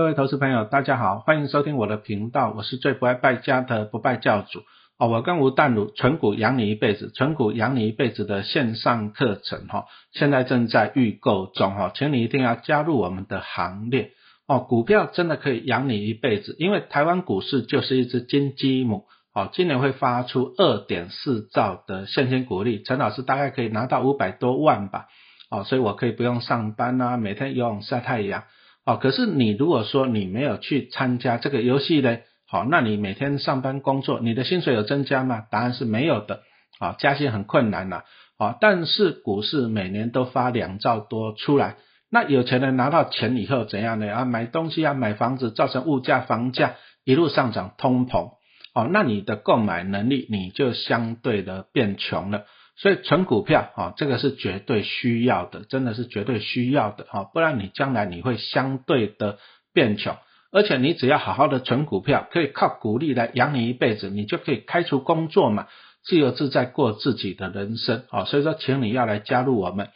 各位投资朋友，大家好，欢迎收听我的频道，我是最不爱败家的不败教主哦。我跟吴淡如纯股养你一辈子，纯股养你一辈子的线上课程哈，现在正在预购中哈，请你一定要加入我们的行列哦。股票真的可以养你一辈子，因为台湾股市就是一只金鸡母哦，今年会发出二点四兆的现金股利，陈老师大概可以拿到五百多万吧哦，所以我可以不用上班啊，每天游泳晒太阳。哦，可是你如果说你没有去参加这个游戏呢，好，那你每天上班工作，你的薪水有增加吗？答案是没有的，啊，加薪很困难呐，啊，但是股市每年都发两兆多出来，那有钱人拿到钱以后怎样呢？啊，买东西啊，买房子，造成物价、房价一路上涨，通膨，哦，那你的购买能力你就相对的变穷了。所以存股票啊，这个是绝对需要的，真的是绝对需要的啊，不然你将来你会相对的变穷，而且你只要好好的存股票，可以靠股利来养你一辈子，你就可以开除工作嘛，自由自在过自己的人生啊。所以说，请你要来加入我们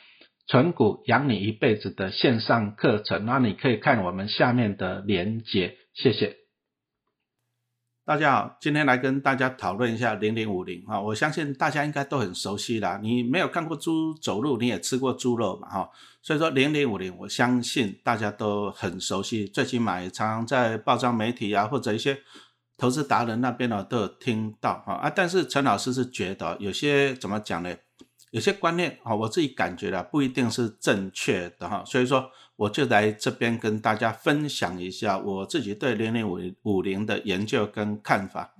存股养你一辈子的线上课程，那你可以看我们下面的连接，谢谢。大家好，今天来跟大家讨论一下零零五零哈，我相信大家应该都很熟悉啦。你没有看过猪走路，你也吃过猪肉嘛哈，所以说零零五零，我相信大家都很熟悉，最起码常常在报章媒体啊或者一些投资达人那边呢都有听到哈啊。但是陈老师是觉得有些怎么讲呢？有些观念啊，我自己感觉的不一定是正确的哈，所以说。我就来这边跟大家分享一下我自己对零零五五零的研究跟看法。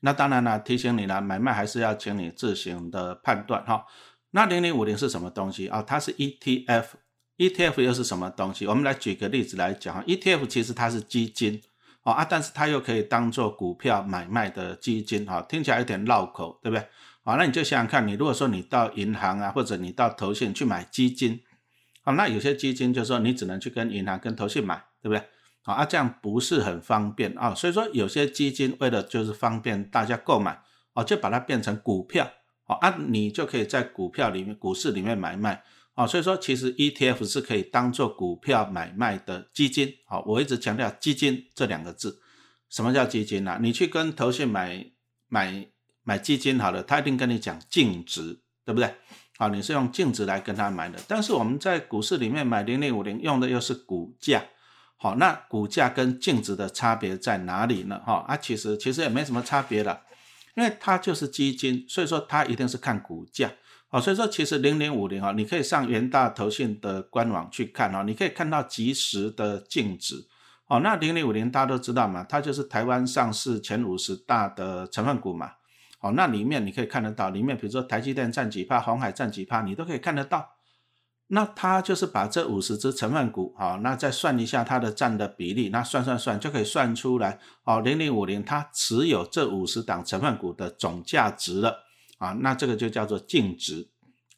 那当然了，提醒你了，买卖还是要请你自行的判断哈。那零零五零是什么东西啊？它是 ETF，ETF 又是什么东西？我们来举个例子来讲，ETF 其实它是基金啊，但是它又可以当做股票买卖的基金哈，听起来有点绕口，对不对？好，那你就想想看，你如果说你到银行啊，或者你到投信去买基金。好，那有些基金就是说你只能去跟银行、跟投信买，对不对？好啊，这样不是很方便啊。所以说有些基金为了就是方便大家购买，哦，就把它变成股票，好啊，你就可以在股票里面、股市里面买卖，啊，所以说其实 ETF 是可以当做股票买卖的基金。好，我一直强调基金这两个字。什么叫基金呢？你去跟投信买买买基金，好了，他一定跟你讲净值，对不对？啊，你是用净值来跟他买的，但是我们在股市里面买零零五零用的又是股价，好，那股价跟净值的差别在哪里呢？哈，啊，其实其实也没什么差别了，因为它就是基金，所以说它一定是看股价，好，所以说其实零零五零啊，你可以上元大投信的官网去看哦，你可以看到即时的净值，哦，那零零五零大家都知道嘛，它就是台湾上市前五十大的成分股嘛。好，那里面你可以看得到，里面比如说台积电占几帕，红海占几帕，你都可以看得到。那它就是把这五十只成分股，好，那再算一下它的占的比例，那算算算就可以算出来，哦，零零五零它持有这五十档成分股的总价值了，啊，那这个就叫做净值，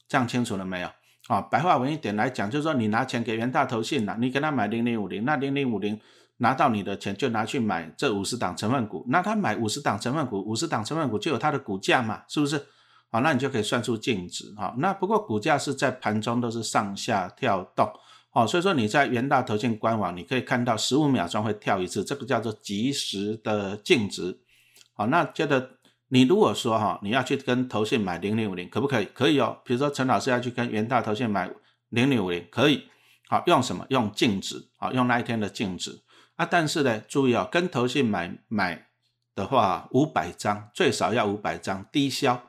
这样清楚了没有？啊，白话文一点来讲，就是说你拿钱给元大投信了，你给他买零零五零，那零零五零。拿到你的钱就拿去买这五十档成分股，那他买五十档成分股，五十档成分股就有它的股价嘛，是不是？好，那你就可以算出净值哈。那不过股价是在盘中都是上下跳动，哦，所以说你在元大投信官网你可以看到十五秒钟会跳一次，这个叫做即时的净值。好，那觉得你如果说哈，你要去跟投信买零零五零，可不可以？可以哦。比如说陈老师要去跟元大投信买零零五零，可以。好，用什么？用净值。好，用那一天的净值。啊，但是呢，注意啊，跟投信买买的话，五百张最少要五百张低销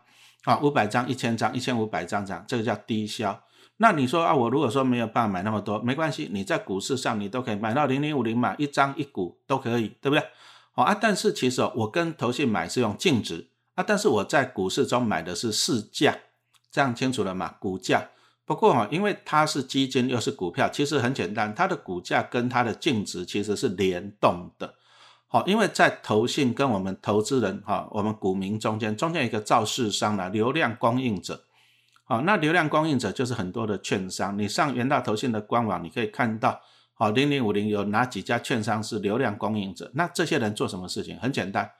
啊，五百张、一千张、一千五百张这样，这个叫低销。那你说啊，我如果说没有办法买那么多，没关系，你在股市上你都可以买到零零五零嘛，一张一股都可以，对不对？好啊，但是其实我跟投信买是用净值啊，但是我在股市中买的是市价，这样清楚了吗？股价。不过哈，因为它是基金又是股票，其实很简单，它的股价跟它的净值其实是联动的。好，因为在投信跟我们投资人哈，我们股民中间，中间有一个造市商的流量供应者。好，那流量供应者就是很多的券商。你上元大投信的官网，你可以看到，好，零零五零有哪几家券商是流量供应者？那这些人做什么事情？很简单，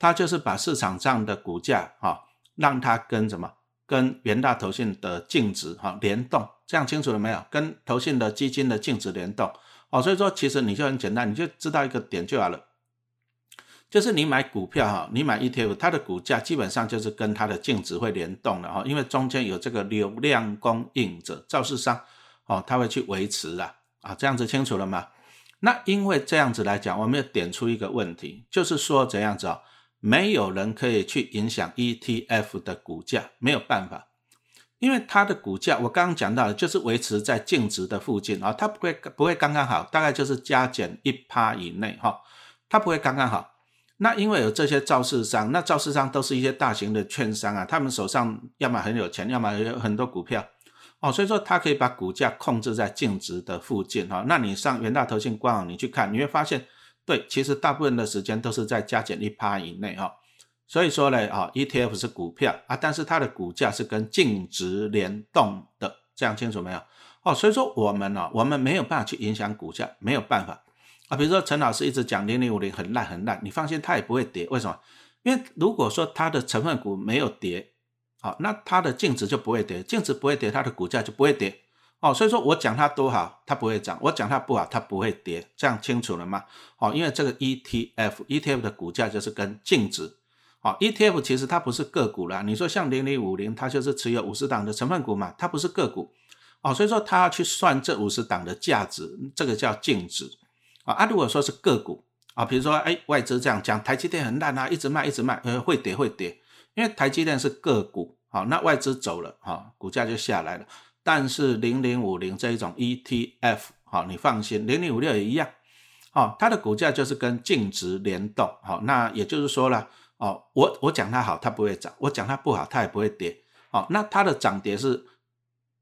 他就是把市场上的股价哈，让它跟什么？跟元大投信的净值哈联动，这样清楚了没有？跟投信的基金的净值联动，哦，所以说其实你就很简单，你就知道一个点就好了，就是你买股票哈，你买 ETF，它的股价基本上就是跟它的净值会联动的哈，因为中间有这个流量供应者造市商哦，他会去维持啊啊，这样子清楚了吗？那因为这样子来讲，我们要点出一个问题，就是说怎样子啊，没有人可以去影响 ETF 的股价，没有办法。因为它的股价，我刚刚讲到的，就是维持在净值的附近啊，它不会不会刚刚好，大概就是加减一趴以内哈，它不会刚刚好。那因为有这些造市商，那造市商都是一些大型的券商啊，他们手上要么很有钱，要么有很多股票哦，所以说它可以把股价控制在净值的附近哈。那你上元大投信官网你去看，你会发现，对，其实大部分的时间都是在加减一趴以内哈。所以说呢，啊，ETF 是股票啊，但是它的股价是跟净值联动的，这样清楚没有？哦，所以说我们呢，我们没有办法去影响股价，没有办法啊。比如说陈老师一直讲零零五零很烂很烂，你放心，它也不会跌。为什么？因为如果说它的成分股没有跌，好，那它的净值就不会跌，净值不会跌，它的股价就不会跌。哦，所以说我讲它多好，它不会涨；我讲它不好，它不会跌。这样清楚了吗？哦，因为这个 ETF，ETF 的股价就是跟净值。好，ETF 其实它不是个股啦。你说像零零五零，它就是持有五十档的成分股嘛，它不是个股。哦，所以说它要去算这五十档的价值，这个叫净值。啊，啊，如果说是个股啊，比如说哎，外资这样讲，台积电很烂啊，一直卖一直卖，呃，会跌会跌，因为台积电是个股。好，那外资走了，哈，股价就下来了。但是零零五零这一种 ETF，好，你放心，零零五六也一样。好，它的股价就是跟净值联动。好，那也就是说了。哦，我我讲它好，它不会涨；我讲它不好，它也不会跌。哦，那它的涨跌是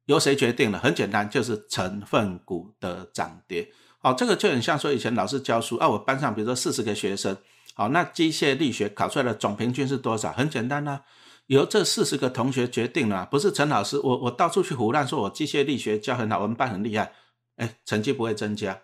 由谁决定的？很简单，就是成分股的涨跌。哦，这个就很像说以前老师教书啊，我班上比如说四十个学生，好，那机械力学考出来的总平均是多少？很简单呐，由这四十个同学决定了，不是陈老师，我我到处去胡乱说我机械力学教很好，我们班很厉害，哎，成绩不会增加。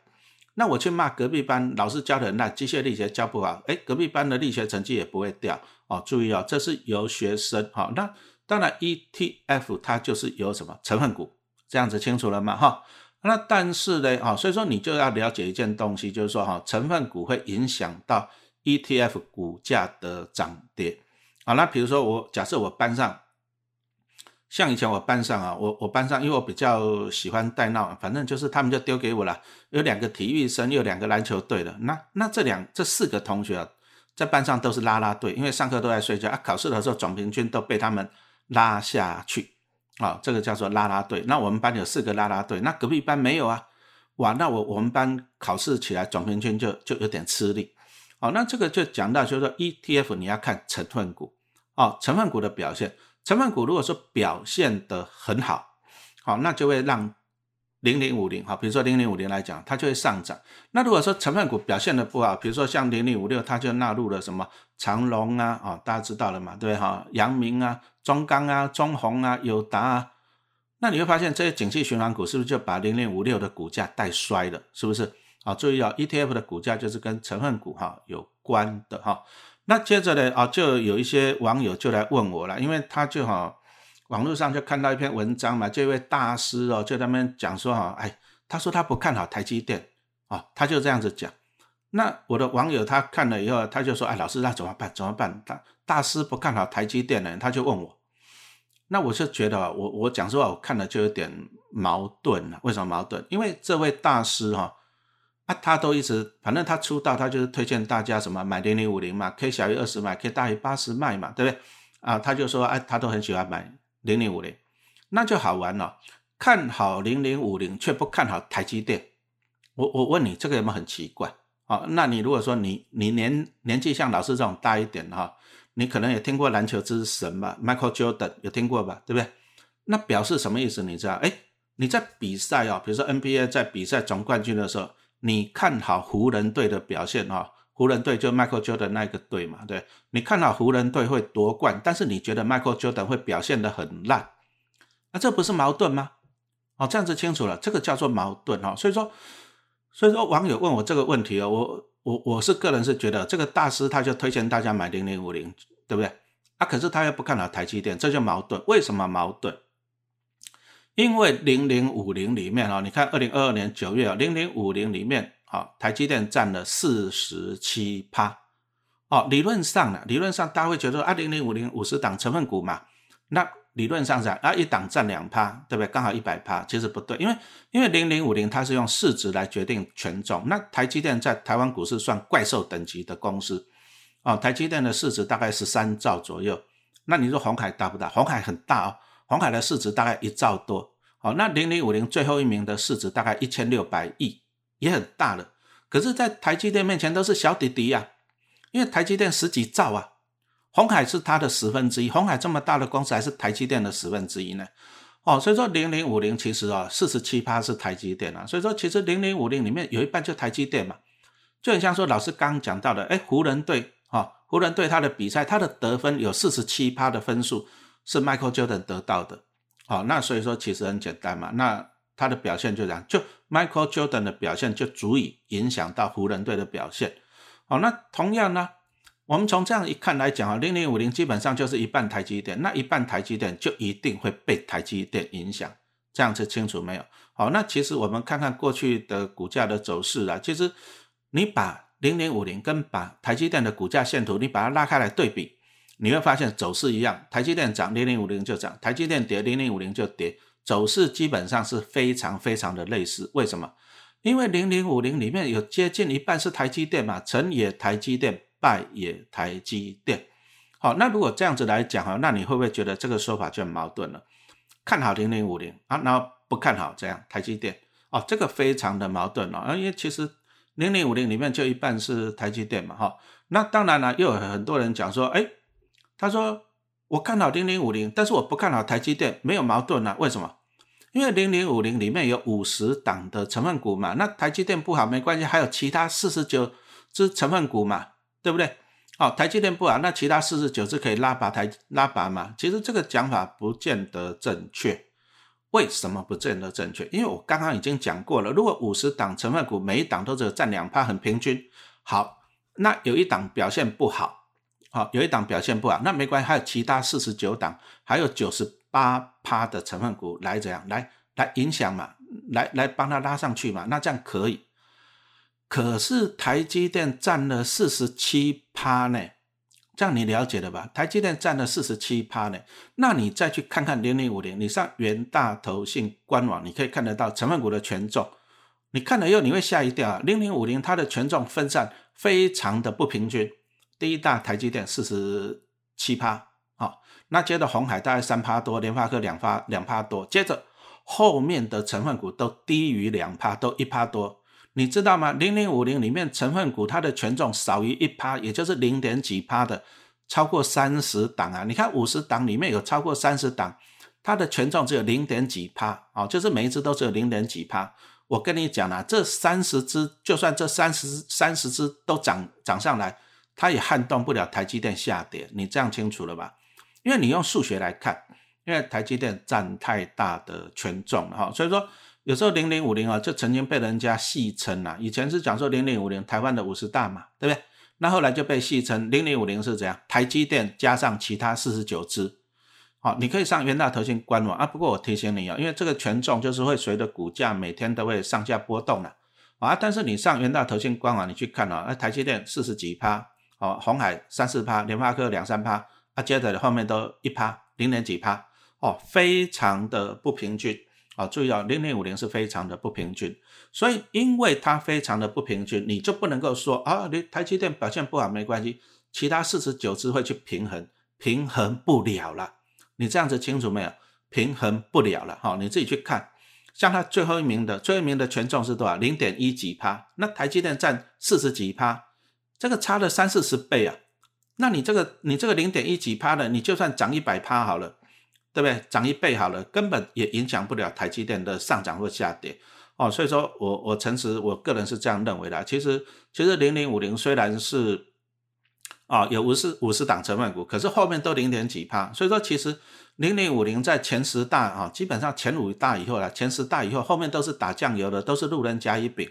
那我去骂隔壁班老师教的那机械力学教不好，哎，隔壁班的力学成绩也不会掉哦。注意哦，这是由学生哈。那当然 ETF 它就是由什么成分股这样子清楚了吗？哈。那但是呢，啊，所以说你就要了解一件东西，就是说哈，成分股会影响到 ETF 股价的涨跌。好，那比如说我假设我班上。像以前我班上啊，我我班上，因为我比较喜欢带闹，反正就是他们就丢给我了。有两个体育生，有两个篮球队的。那那这两这四个同学，在班上都是拉拉队，因为上课都在睡觉啊，考试的时候总平均都被他们拉下去啊。这个叫做拉拉队。那我们班有四个拉拉队，那隔壁班没有啊。哇，那我我们班考试起来总平均就就有点吃力。哦，那这个就讲到就是说 ETF 你要看成分股哦，成分股的表现。成分股如果说表现的很好，好，那就会让零零五零，好，比如说零零五零来讲，它就会上涨。那如果说成分股表现的不好，比如说像零零五六，它就纳入了什么长隆啊，啊，大家知道了嘛，对不对哈？阳明啊，中钢啊，中宏啊，友达啊，那你会发现这些景气循环股是不是就把零零五六的股价带衰了？是不是？啊，注意啊，ETF 的股价就是跟成分股哈有关的哈。那接着呢，啊，就有一些网友就来问我了，因为他就哈，网络上就看到一篇文章嘛，这位大师哦，就他们讲说哈，哎，他说他不看好台积电，啊，他就这样子讲。那我的网友他看了以后，他就说，哎，老师那怎么办？怎么办？大大师不看好台积电呢？他就问我，那我就觉得，我我讲实话，我看了就有点矛盾了。为什么矛盾？因为这位大师哈。啊，他都一直，反正他出道，他就是推荐大家什么买零零五零嘛，K 小于二十买，K 大于八十卖嘛，对不对？啊，他就说，哎，他都很喜欢买零零五零，那就好玩了。看好零零五零，却不看好台积电。我我问你，这个有没有很奇怪？啊，那你如果说你你年年纪像老师这种大一点哈，你可能也听过篮球之神吧，Michael Jordan 有听过吧，对不对？那表示什么意思？你知道？哎，你在比赛哦，比如说 NBA 在比赛总冠军的时候。你看好湖人队的表现哈？湖人队就 Michael Jordan 那个队嘛，对，你看好湖人队会夺冠，但是你觉得 Michael Jordan 会表现的很烂，那这不是矛盾吗？哦，这样子清楚了，这个叫做矛盾哈。所以说，所以说网友问我这个问题哦，我我我是个人是觉得这个大师他就推荐大家买零零五零，对不对？啊，可是他又不看好台积电，这就矛盾。为什么矛盾？因为零零五零里面哦，你看二零二二年九月啊，零零五零里面啊，台积电占了四十七趴。哦，理论上呢，理论上大家会觉得啊，零零五零五十档成分股嘛，那理论上讲啊，一档占两趴，对不对？刚好一百趴，其实不对，因为因为零零五零它是用市值来决定权重，那台积电在台湾股市算怪兽等级的公司，哦，台积电的市值大概十三兆左右，那你说红海大不大？红海很大哦，红海的市值大概一兆多，好，那零零五零最后一名的市值大概一千六百亿，也很大了，可是，在台积电面前都是小弟弟呀。因为台积电十几兆啊，红海是它的十分之一，红海这么大的公司还是台积电的十分之一呢？哦，所以说零零五零其实啊，四十七趴是台积电啊，所以说其实零零五零里面有一半就台积电嘛，就很像说老师刚讲到的，哎，湖人队啊，湖人队他的比赛，他的得分有四十七趴的分数是 Michael Jordan 得到的，哦，那所以说其实很简单嘛，那他的表现就这样，就 Michael Jordan 的表现就足以影响到湖人队的表现。好，那同样呢，我们从这样一看来讲啊，零零五零基本上就是一半台积电，那一半台积电就一定会被台积电影响，这样子清楚没有？好，那其实我们看看过去的股价的走势啊，其实你把零零五零跟把台积电的股价线图，你把它拉开来对比，你会发现走势一样，台积电涨，零零五零就涨；台积电跌，零零五零就跌，走势基本上是非常非常的类似。为什么？因为零零五零里面有接近一半是台积电嘛，成也台积电，败也台积电。好，那如果这样子来讲哈，那你会不会觉得这个说法就很矛盾了？看好零零五零啊，然后不看好这样台积电哦，这个非常的矛盾哦。因为其实零零五零里面就一半是台积电嘛，哈。那当然了，又有很多人讲说，哎，他说我看好零零五零，但是我不看好台积电，没有矛盾啊？为什么？因为零零五零里面有五十档的成分股嘛，那台积电不好没关系，还有其他四十九只成分股嘛，对不对？哦，台积电不好，那其他四十九只可以拉拔台拉拔嘛？其实这个讲法不见得正确。为什么不见得正确？因为我刚刚已经讲过了，如果五十档成分股每一档都只有占两趴，很平均。好，那有一档表现不好，好，有一档表现不好，那没关系，还有其他四十九档，还有九十。八趴的成分股来怎样来来影响嘛，来来帮它拉上去嘛，那这样可以。可是台积电占了四十七趴呢，这样你了解了吧？台积电占了四十七趴呢，那你再去看看零零五零，你上元大投信官网，你可以看得到成分股的权重。你看了以后你会吓一跳啊，零零五零它的权重分散非常的不平均。第一大台积电四十七趴。那接着红海大概三趴多，联发科两趴两趴多，接着后面的成分股都低于两趴，都一趴多，你知道吗？零零五零里面成分股它的权重少于一趴，也就是零点几趴的，超过三十档啊！你看五十档里面有超过三十档，它的权重只有零点几趴啊，就是每一只都只有零点几趴。我跟你讲啊，这三十只，就算这三十三十只都涨涨上来，它也撼动不了台积电下跌，你这样清楚了吧？因为你用数学来看，因为台积电占太大的权重哈，所以说有时候零零五零啊，就曾经被人家戏称啊，以前是讲说零零五零台湾的五十大嘛，对不对？那后来就被戏称零零五零是怎样？台积电加上其他四十九只，好，你可以上元大投信官网啊。不过我提醒你啊，因为这个权重就是会随着股价每天都会上下波动的啊。但是你上元大投信官网，你去看啊，那台积电四十几趴，哦，红海三四趴，联发科两三趴。啊，接着后面都一趴零点几趴哦，非常的不平均啊！注意啊，零零五零是非常的不平均，所以因为它非常的不平均，你就不能够说啊，你台积电表现不好没关系，其他四十九只会去平衡，平衡不了了。你这样子清楚没有？平衡不了了哈，你自己去看，像它最后一名的最后一名的权重是多少？零点一几趴，那台积电占四十几趴，这个差了三四十倍啊！那你这个你这个零点一几趴的，你就算涨一百趴好了，对不对？涨一倍好了，根本也影响不了台积电的上涨或下跌哦。所以说我我诚实，我个人是这样认为的。其实其实零零五零虽然是啊有五十五十档成分股，可是后面都零点几趴。所以说其实零零五零在前十大啊，基本上前五大以后了，前十大以后后面都是打酱油的，都是路人甲乙丙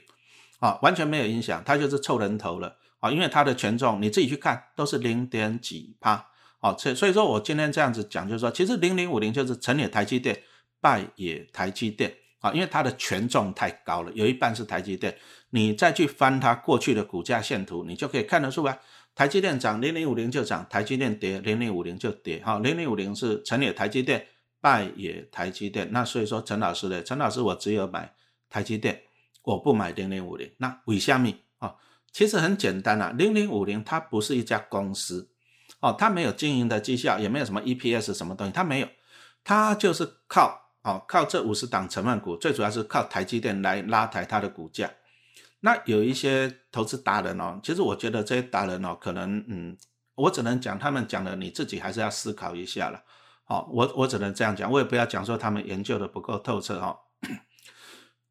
啊，完全没有影响，它就是凑人头了。啊，因为它的权重你自己去看都是零点几趴，哦，所所以说我今天这样子讲，就是说其实零零五零就是成也台积电，败也台积电啊，因为它的权重太高了，有一半是台积电。你再去翻它过去的股价线图，你就可以看得出来，台积电涨零零五零就涨，台积电跌零零五零就跌。哈，零零五零是成也台积电，败也台积电。那所以说陈老师呢，陈老师我只有买台积电，我不买零零五零。那为什么啊？其实很简单啊，零零五零它不是一家公司。哦，它没有经营的绩效，也没有什么 EPS 什么东西，它没有，它就是靠哦靠这五十档成分股，最主要是靠台积电来拉抬它的股价。那有一些投资达人哦，其实我觉得这些达人哦，可能嗯，我只能讲他们讲的，你自己还是要思考一下了。哦，我我只能这样讲，我也不要讲说他们研究的不够透彻哦。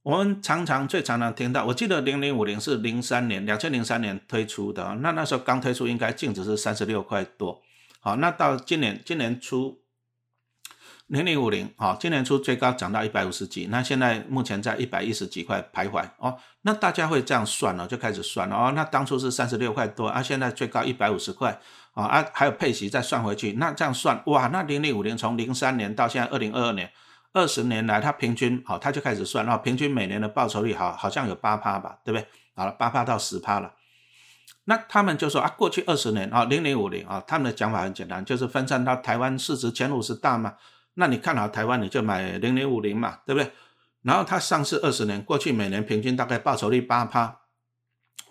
我们常常最常常听到，我记得零零五零是零三年两千零三年推出的，那那时候刚推出，应该净值是三十六块多。好，那到今年今年初零零五零，好，今年初最高涨到一百五十几，那现在目前在一百一十几块徘徊。哦，那大家会这样算了，就开始算了。哦，那当初是三十六块多，啊，现在最高一百五十块，啊啊，还有配息再算回去，那这样算，哇，那零零五零从零三年到现在二零二二年。二十年来，他平均好，他就开始算，然后平均每年的报酬率好，好像有八趴吧，对不对？好了，八趴到十趴了。那他们就说啊，过去二十年啊，零零五零啊，他们的讲法很简单，就是分散到台湾市值前五十大嘛。那你看好台湾，你就买零零五零嘛，对不对？然后它上市二十年，过去每年平均大概报酬率八趴。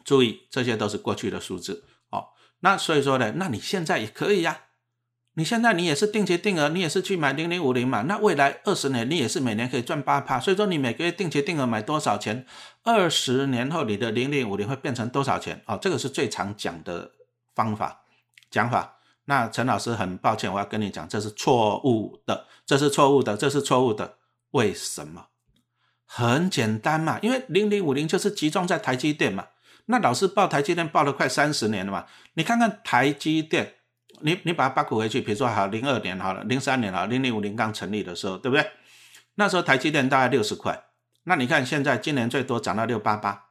注意，这些都是过去的数字哦。那所以说呢，那你现在也可以呀。你现在你也是定期定额，你也是去买零零五零嘛？那未来二十年你也是每年可以赚八趴，所以说你每个月定期定额买多少钱，二十年后你的零零五零会变成多少钱？哦，这个是最常讲的方法讲法。那陈老师很抱歉，我要跟你讲，这是错误的，这是错误的，这是错误的。为什么？很简单嘛，因为零零五零就是集中在台积电嘛。那老师报台积电报了快三十年了嘛，你看看台积电。你你把它扒股回去，比如说好零二年好了，零三年好，零零五零刚成立的时候，对不对？那时候台积电大概六十块，那你看现在今年最多涨到六八八。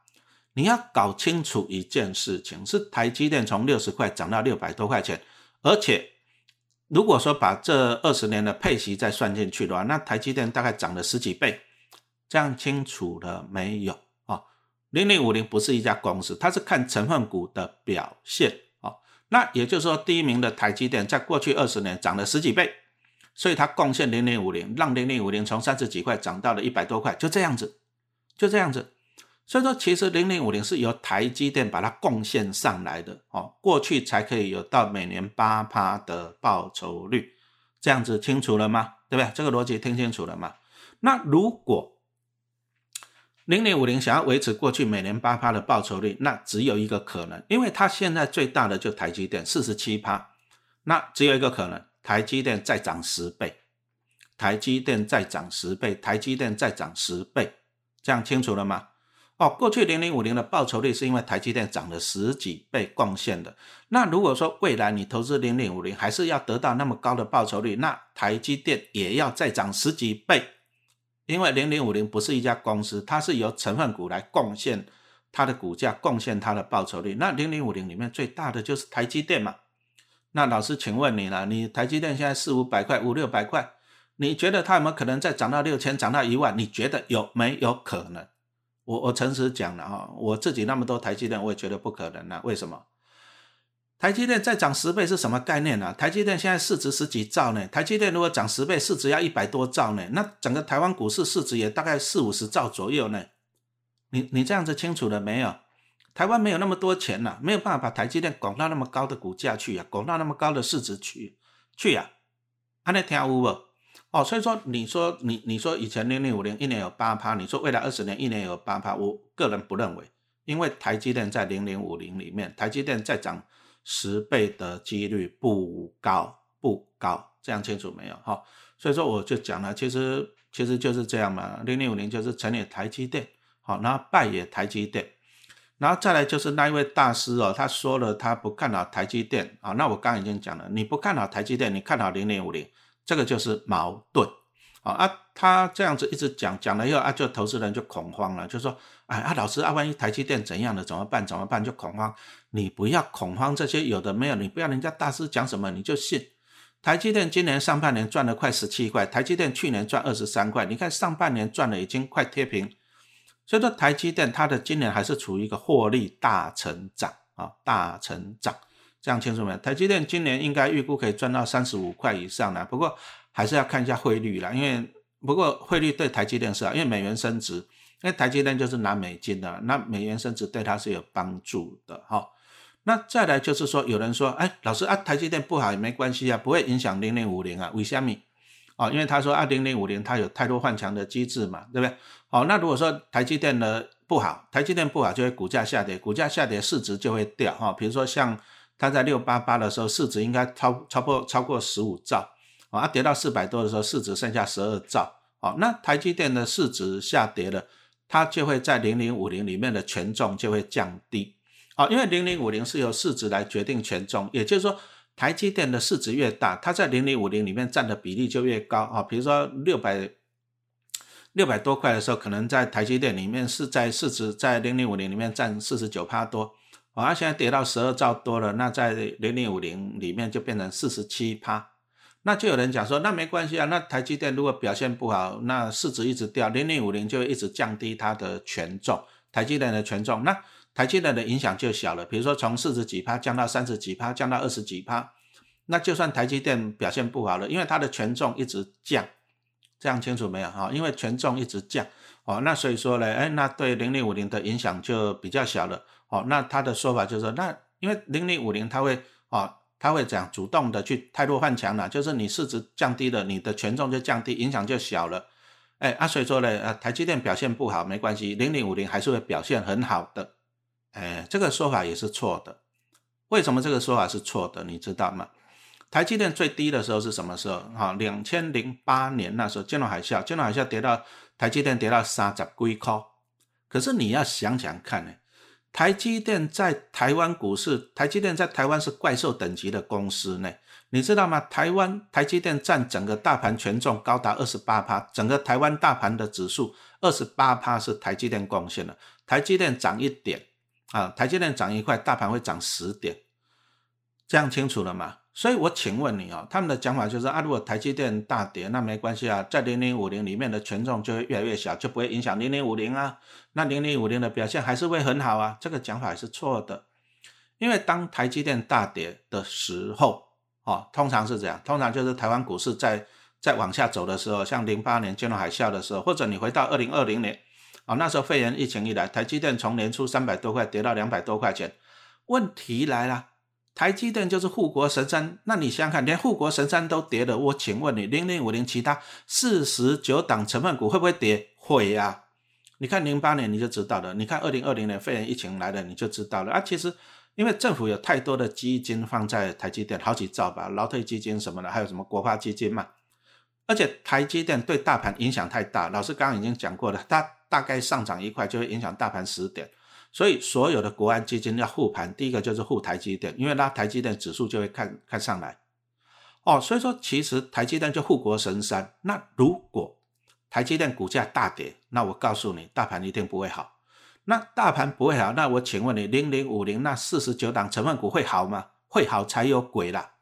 你要搞清楚一件事情，是台积电从六十块涨到六百多块钱，而且如果说把这二十年的配息再算进去的话，那台积电大概涨了十几倍，这样清楚了没有啊？零零五零不是一家公司，它是看成分股的表现。那也就是说，第一名的台积电在过去二十年涨了十几倍，所以它贡献零零五零，让零零五零从三十几块涨到了一百多块，就这样子，就这样子。所以说，其实零零五零是由台积电把它贡献上来的哦，过去才可以有到每年八趴的报酬率，这样子清楚了吗？对不对？这个逻辑听清楚了吗？那如果零零五零想要维持过去每年八趴的报酬率，那只有一个可能，因为它现在最大的就台积电四十七趴，那只有一个可能，台积电再涨十倍，台积电再涨十倍，台积电再涨十倍，这样清楚了吗？哦，过去零零五零的报酬率是因为台积电涨了十几倍贡献的，那如果说未来你投资零零五零还是要得到那么高的报酬率，那台积电也要再涨十几倍。因为零零五零不是一家公司，它是由成分股来贡献它的股价，贡献它的报酬率。那零零五零里面最大的就是台积电嘛。那老师，请问你了，你台积电现在四五百块、五六百块，你觉得它有没有可能再涨到六千、涨到一万？你觉得有没有可能？我我诚实讲了哈，我自己那么多台积电，我也觉得不可能了。为什么？台积电再涨十倍是什么概念呢？台积电现在市值十几兆呢，台积电如果涨十倍，市值要一百多兆呢，那整个台湾股市市值也大概四五十兆左右呢。你你这样子清楚了没有？台湾没有那么多钱呐，没有办法把台积电拱到那么高的股价去呀，拱到那么高的市值去去呀。安尼听有无？哦，所以说你说你你说以前零零五零一年有八趴，你说未来二十年一年有八趴，我个人不认为，因为台积电在零零五零里面，台积电在涨。十倍的几率不高，不高，这样清楚没有？哈，所以说我就讲了，其实其实就是这样嘛。零零五零就是成也台积电，好，然后败也台积电，然后再来就是那一位大师哦，他说了他不看好台积电，啊，那我刚已经讲了，你不看好台积电，你看好零零五零，这个就是矛盾。啊啊，他这样子一直讲讲了以后啊，就投资人就恐慌了，就说，哎啊，老师啊，万一台积电怎样的怎么办？怎么办？就恐慌。你不要恐慌这些有的没有，你不要人家大师讲什么你就信。台积电今年上半年赚了快十七块，台积电去年赚二十三块，你看上半年赚了已经快贴平，所以说台积电它的今年还是处于一个获利大成长啊，大成长，这样清楚没有？台积电今年应该预估可以赚到三十五块以上的，不过还是要看一下汇率了，因为不过汇率对台积电是啊，因为美元升值，因为台积电就是拿美金的，那美元升值对它是有帮助的哈。那再来就是说，有人说，哎，老师啊，台积电不好也没关系啊，不会影响零零五零啊，为什么？哦，因为他说啊，零零五零它有太多换强的机制嘛，对不对？哦，那如果说台积电的不好，台积电不好就会股价下跌，股价下跌市值就会掉哈。比如说像它在六八八的时候，市值应该超超过超过十五兆，啊，跌到四百多的时候，市值剩下十二兆，哦，那台积电的市值下跌了，它就会在零零五零里面的权重就会降低。啊，因为零零五零是由市值来决定权重，也就是说，台积电的市值越大，它在零零五零里面占的比例就越高啊。比如说六百六百多块的时候，可能在台积电里面是在市值在零零五零里面占四十九趴多，啊，现在跌到十二兆多了，那在零零五零里面就变成四十七趴。那就有人讲说，那没关系啊，那台积电如果表现不好，那市值一直掉，零零五零就一直降低它的权重，台积电的权重那。台积电的影响就小了，比如说从四十几趴降到三十几趴，降到二十几趴，那就算台积电表现不好了，因为它的权重一直降，这样清楚没有哈？因为权重一直降，哦，那所以说呢，哎，那对零零五零的影响就比较小了，哦，那他的说法就是说，那因为零零五零它会，哦，它会讲主动的去太弱换强了，就是你市值降低了，你的权重就降低，影响就小了，哎，啊，所以说呢，呃，台积电表现不好没关系，零零五零还是会表现很好的。哎，这个说法也是错的。为什么这个说法是错的？你知道吗？台积电最低的时候是什么时候？哈，两千零八年那时候金融海啸，金融海啸跌到台积电跌到三十几块。可是你要想想看呢，台积电在台湾股市，台积电在台湾是怪兽等级的公司呢。你知道吗？台湾台积电占整个大盘权重高达二十八趴，整个台湾大盘的指数二十八趴是台积电贡献的。台积电涨一点。啊，台积电涨一块，大盘会涨十点，这样清楚了吗？所以我请问你哦，他们的讲法就是啊，如果台积电大跌，那没关系啊，在零零五零里面的权重就会越来越小，就不会影响零零五零啊，那零零五零的表现还是会很好啊。这个讲法是错的，因为当台积电大跌的时候，哦，通常是这样，通常就是台湾股市在在往下走的时候，像零八年金融海啸的时候，或者你回到二零二零年。啊，那时候肺炎疫情一来，台积电从年初三百多块跌到两百多块钱。问题来了，台积电就是护国神山，那你想想看，连护国神山都跌了，我请问你，零零五零其他四十九档成分股会不会跌？会呀。你看零八年你就知道了，你看二零二零年肺炎疫情来了你就知道了啊。其实因为政府有太多的基金放在台积电，好几兆吧，劳退基金什么的，还有什么国发基金嘛。而且台积电对大盘影响太大，老师刚刚已经讲过了，它。大概上涨一块就会影响大盘十点，所以所有的国安基金要护盘，第一个就是护台积电，因为拉台积电指数就会看看上来。哦，所以说其实台积电就护国神山。那如果台积电股价大跌，那我告诉你，大盘一定不会好。那大盘不会好，那我请问你，零零五零那四十九档成分股会好吗？会好才有鬼啦。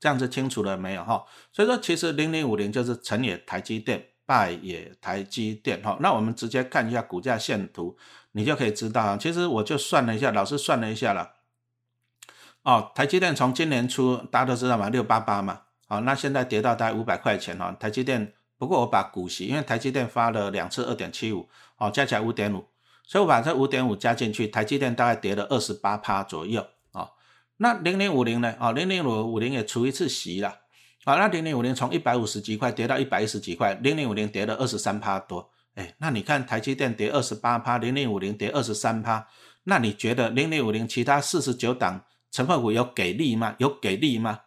这样子清楚了没有哈？所以说其实零零五零就是成也台积电。拜也台积电哈，那我们直接看一下股价线图，你就可以知道。其实我就算了一下，老师算了一下了。哦，台积电从今年初大家都知道嘛，六八八嘛，好，那现在跌到大概五百块钱哈。台积电不过我把股息，因为台积电发了两次二点七五，哦，加起来五点五，所以我把这五点五加进去，台积电大概跌了二十八趴左右啊。那零零五零呢？哦，零零五五零也除一次息了。好，那零零五零从一百五十几块跌到一百一十几块，零零五零跌了二十三趴多。哎，那你看台积电跌二十八趴，零零五零跌二十三趴，那你觉得零零五零其他四十九档成分股有给力吗？有给力吗？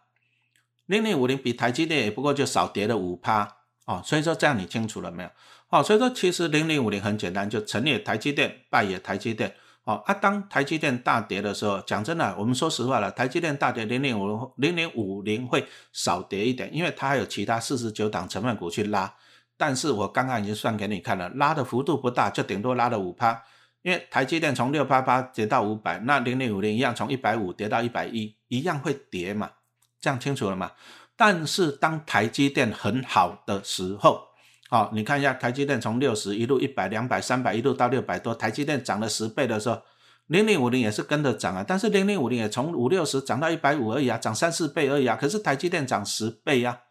零零五零比台积电也不过就少跌了五趴哦。所以说这样你清楚了没有？哦，所以说其实零零五零很简单，就成也台积电，败也台积电。哦啊，当台积电大跌的时候，讲真的，我们说实话了，台积电大跌零点五零零五零会少跌一点，因为它还有其他四十九档成分股去拉。但是我刚刚已经算给你看了，拉的幅度不大，就顶多拉了五趴。因为台积电从六八八跌到五百，那零零五零一样从一百五跌到一百一，一样会跌嘛？这样清楚了吗？但是当台积电很好的时候，好，你看一下台积电从六十一路一百、两百、三百一路到六百多，台积电涨了十倍的时候，零零五零也是跟着涨啊。但是零零五零也从五六十涨到一百五而已啊，涨三四倍而已啊。可是台积电涨十倍呀。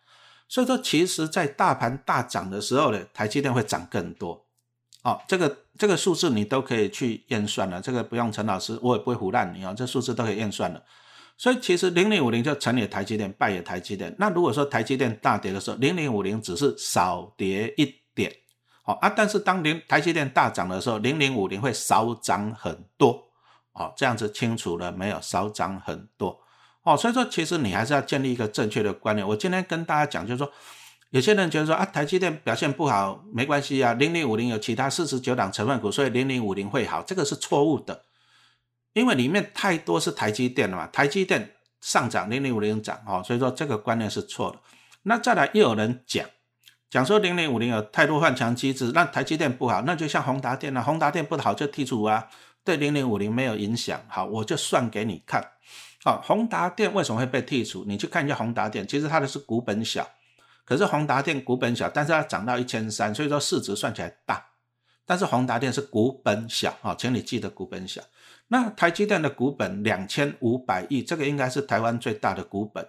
所以说，其实，在大盘大涨的时候呢，台积电会涨更多。哦，这个这个数字你都可以去验算了，这个不用陈老师，我也不会胡乱你啊，这数字都可以验算了。所以其实零零五零就成也台积电，败也台积电。那如果说台积电大跌的时候，零零五零只是少跌一点，好啊。但是当零台积电大涨的时候，零零五零会少涨很多，哦，这样子清楚了没有？少涨很多，哦，所以说其实你还是要建立一个正确的观念。我今天跟大家讲，就是说。有些人觉得说啊，台积电表现不好没关系啊，零零五零有其他四十九档成分股，所以零零五零会好，这个是错误的，因为里面太多是台积电了嘛，台积电上涨，零零五零涨哦，所以说这个观念是错的。那再来又有人讲讲说零零五零有太多换强机制，那台积电不好，那就像宏达电啊，宏达电不好就剔除啊，对零零五零没有影响。好，我就算给你看，好，宏达电为什么会被剔除？你去看一下宏达电，其实它的是股本小。可是宏达电股本小，但是它涨到一千三，所以说市值算起来大。但是宏达电是股本小啊，请你记得股本小。那台积电的股本两千五百亿，这个应该是台湾最大的股本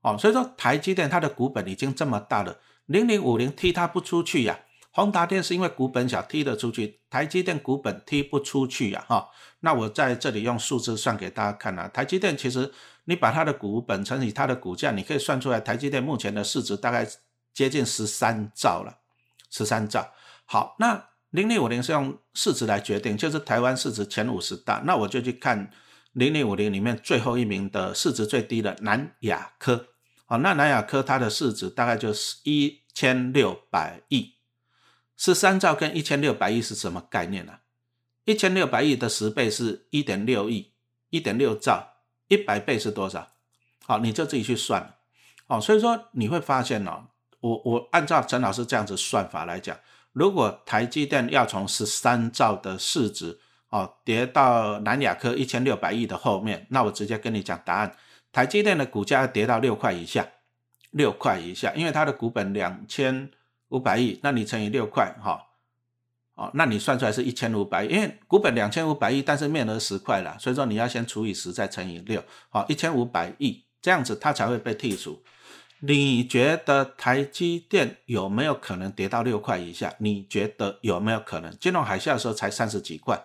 哦。所以说台积电它的股本已经这么大了，零零五零踢它不出去呀。宏达电是因为股本小踢得出去，台积电股本踢不出去呀哈。那我在这里用数字算给大家看啊，台积电其实。你把它的股本乘以它的股价，你可以算出来，台积电目前的市值大概接近十三兆了，十三兆。好，那零零五零是用市值来决定，就是台湾市值前五十大。那我就去看零零五零里面最后一名的市值最低的南亚科。好，那南亚科它的市值大概就是一千六百亿，十三兆跟一千六百亿是什么概念呢？一千六百亿的十倍是一点六亿，一点六兆。一百倍是多少？好，你就自己去算。哦，所以说你会发现哦，我我按照陈老师这样子算法来讲，如果台积电要从十三兆的市值哦跌到南亚科一千六百亿的后面，那我直接跟你讲答案：台积电的股价要跌到六块以下，六块以下，因为它的股本两千五百亿，那你乘以六块，哈。哦，那你算出来是一千五百亿，因为股本两千五百亿，但是面额十块了，所以说你要先除以十，再乘以六，好，一千五百亿这样子它才会被剔除。你觉得台积电有没有可能跌到六块以下？你觉得有没有可能？金融海啸的时候才三十几块，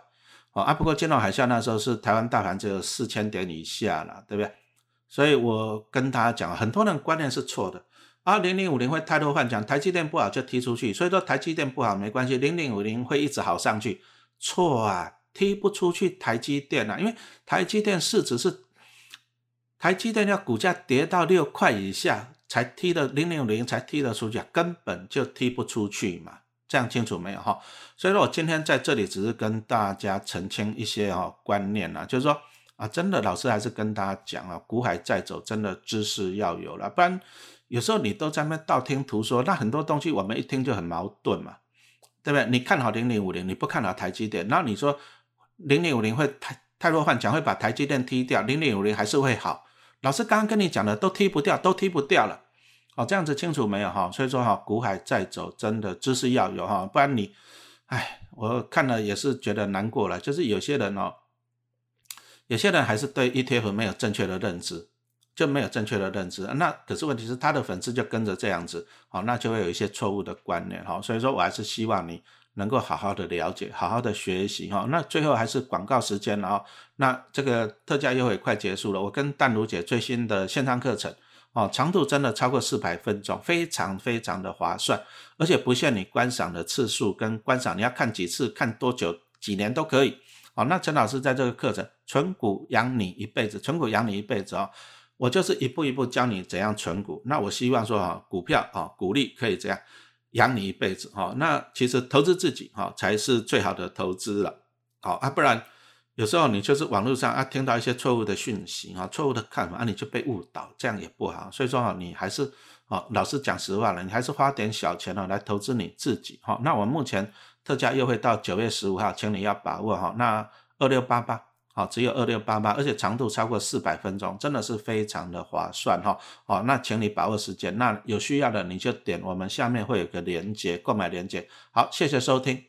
哦啊，不过金融海啸那时候是台湾大盘只有四千点以下了，对不对？所以我跟大家讲，很多人观念是错的。啊，零零五零会太多幻想，台积电不好就踢出去，所以说台积电不好没关系，零零五零会一直好上去。错啊，踢不出去台积电啊，因为台积电市值是台积电要股价跌到六块以下才踢的，零零五零才踢得出去，根本就踢不出去嘛。这样清楚没有哈？所以说我今天在这里只是跟大家澄清一些哈观念啊，就是说啊，真的老师还是跟大家讲啊，股海在走，真的知识要有了，不然。有时候你都在那道听途说，那很多东西我们一听就很矛盾嘛，对不对？你看好零零五零，你不看好台积电，然后你说零零五零会太太弱幻想会把台积电踢掉，零零五零还是会好。老师刚刚跟你讲的都踢不掉，都踢不掉了。哦，这样子清楚没有哈？所以说哈，股海在走，真的知识要有哈，不然你，哎，我看了也是觉得难过了。就是有些人哦，有些人还是对 ETF 没有正确的认知。就没有正确的认知，那可是问题是他的粉丝就跟着这样子，好，那就会有一些错误的观念，哈，所以说我还是希望你能够好好的了解，好好的学习，哈，那最后还是广告时间了，哈，那这个特价优惠快结束了，我跟淡如姐最新的线上课程，哦，长度真的超过四百分钟，非常非常的划算，而且不限你观赏的次数跟观赏，你要看几次，看多久，几年都可以，哦，那陈老师在这个课程，存股养你一辈子，存股养你一辈子哦。我就是一步一步教你怎样存股。那我希望说哈，股票啊，股利可以这样养你一辈子哈。那其实投资自己哈，才是最好的投资了。好啊，不然有时候你就是网络上啊听到一些错误的讯息啊，错误的看法啊，你就被误导，这样也不好。所以说哈，你还是啊，老实讲实话了，你还是花点小钱哦来投资你自己哈。那我们目前特价优惠到九月十五号，请你要把握哈。那二六八八。好，只有二六八八，而且长度超过四百分钟，真的是非常的划算哈。好，那请你把握时间，那有需要的你就点我们下面会有个链接购买链接。好，谢谢收听。